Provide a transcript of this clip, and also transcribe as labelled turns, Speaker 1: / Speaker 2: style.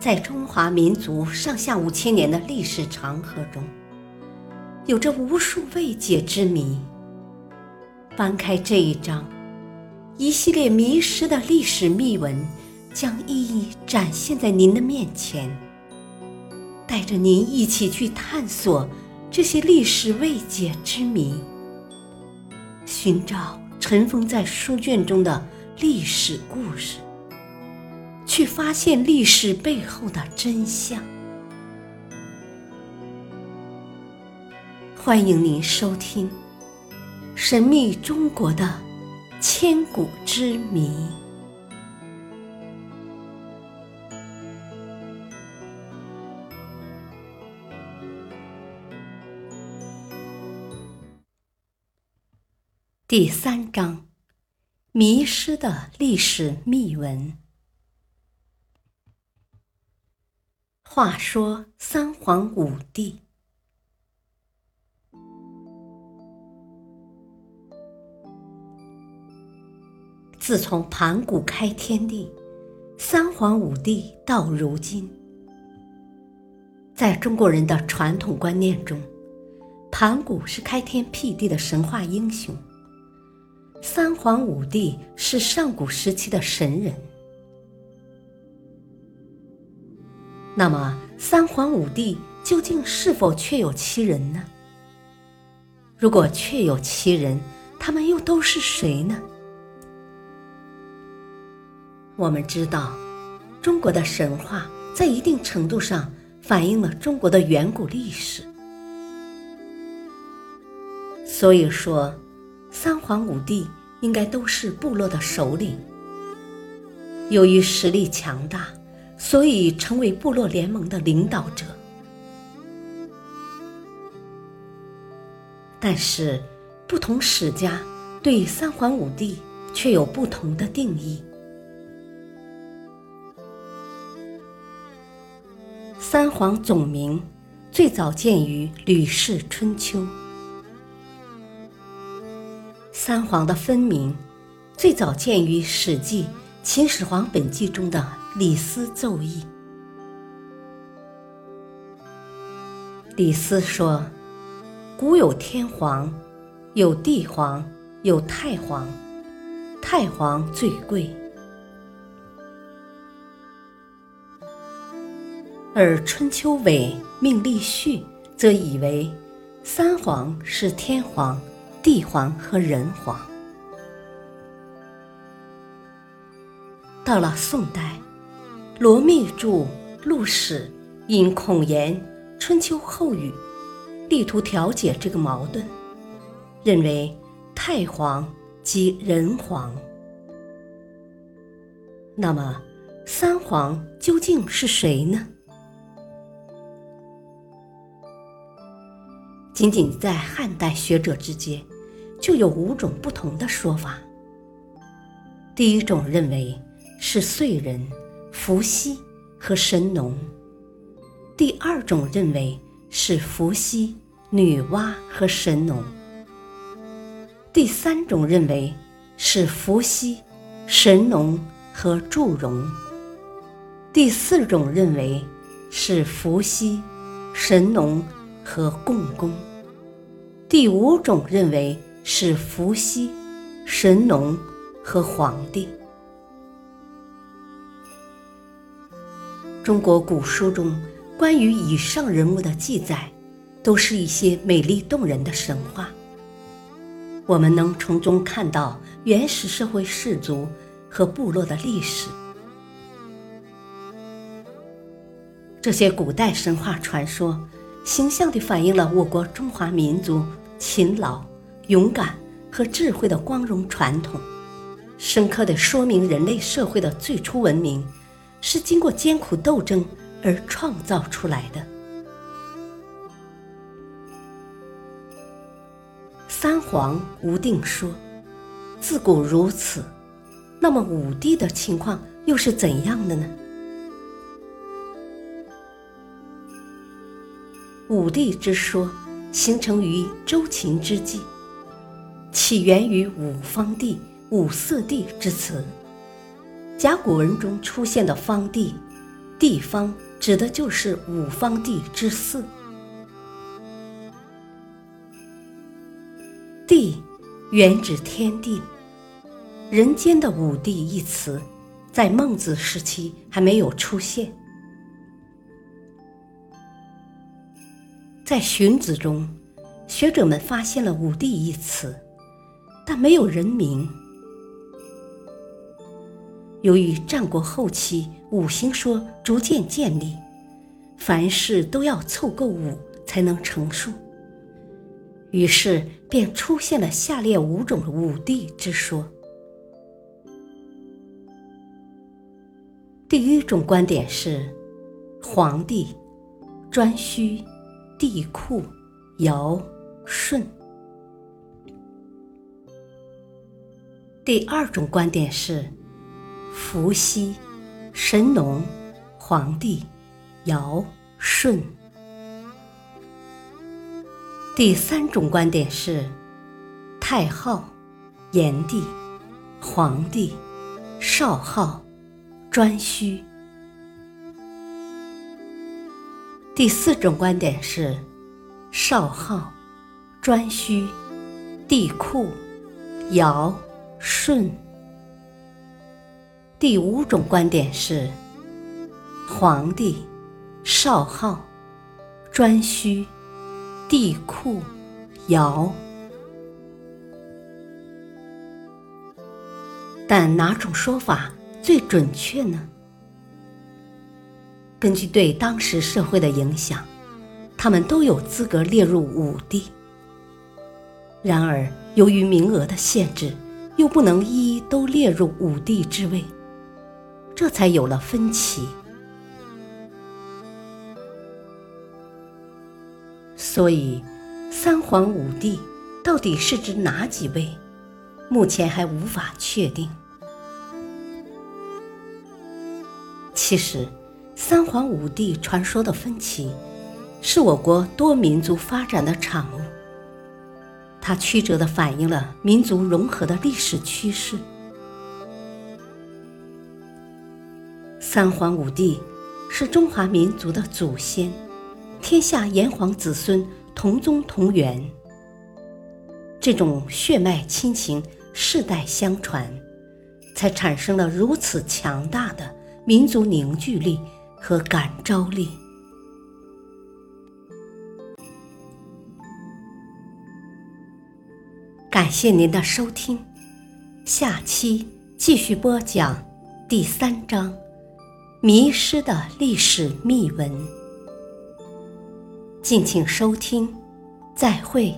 Speaker 1: 在中华民族上下五千年的历史长河中，有着无数未解之谜。翻开这一章，一系列迷失的历史秘闻将一一展现在您的面前，带着您一起去探索这些历史未解之谜，寻找尘封在书卷中的历史故事。去发现历史背后的真相。欢迎您收听《神秘中国的千古之谜》第三章：迷失的历史秘闻。话说三皇五帝，自从盘古开天地，三皇五帝到如今，在中国人的传统观念中，盘古是开天辟地的神话英雄，三皇五帝是上古时期的神人。那么，三皇五帝究竟是否确有其人呢？如果确有其人，他们又都是谁呢？我们知道，中国的神话在一定程度上反映了中国的远古历史。所以说，三皇五帝应该都是部落的首领。由于实力强大。所以，成为部落联盟的领导者。但是，不同史家对三皇五帝却有不同的定义。三皇总名最早见于《吕氏春秋》，三皇的分名最早见于《史记·秦始皇本纪》中的。李斯奏议。李斯说：“古有天皇，有地皇，有太皇，太皇最贵。而春秋尾命立序，则以为三皇是天皇、地皇和人皇。到了宋代。”罗密著《陆史》，因孔颜《春秋后语》，力图调解这个矛盾，认为太皇即人皇。那么，三皇究竟是谁呢？仅仅在汉代学者之间，就有五种不同的说法。第一种认为是燧人。伏羲和神农。第二种认为是伏羲、女娲和神农。第三种认为是伏羲、神农和祝融。第四种认为是伏羲、神农和共工。第五种认为是伏羲、神农和黄帝。中国古书中关于以上人物的记载，都是一些美丽动人的神话。我们能从中看到原始社会氏族和部落的历史。这些古代神话传说，形象地反映了我国中华民族勤劳、勇敢和智慧的光荣传统，深刻地说明人类社会的最初文明。是经过艰苦斗争而创造出来的。三皇无定说：“自古如此。”那么武帝的情况又是怎样的呢？武帝之说形成于周秦之际，起源于五方帝、五色帝之词。甲骨文中出现的“方帝”，地方指的就是五方地之四。地原指天地，人间的五帝一词，在孟子时期还没有出现。在荀子中，学者们发现了五帝一词，但没有人名。由于战国后期五行说逐渐建立，凡事都要凑够五才能成数。于是便出现了下列五种五帝之说。第一种观点是：黄帝、颛顼、帝喾、尧、舜。第二种观点是：伏羲、神农、黄帝、尧、舜。第三种观点是：太昊、炎帝、黄帝、少昊、颛顼。第四种观点是：少昊、颛顼、帝喾、尧、舜。第五种观点是：皇帝、少昊、颛顼。帝喾、尧，但哪种说法最准确呢？根据对当时社会的影响，他们都有资格列入五帝。然而，由于名额的限制，又不能一一都列入五帝之位，这才有了分歧。所以，三皇五帝到底是指哪几位？目前还无法确定。其实，三皇五帝传说的分歧，是我国多民族发展的产物。它曲折地反映了民族融合的历史趋势。三皇五帝是中华民族的祖先。天下炎黄子孙同宗同源，这种血脉亲情世代相传，才产生了如此强大的民族凝聚力和感召力。感谢您的收听，下期继续播讲第三章《迷失的历史秘闻》。敬请收听，再会。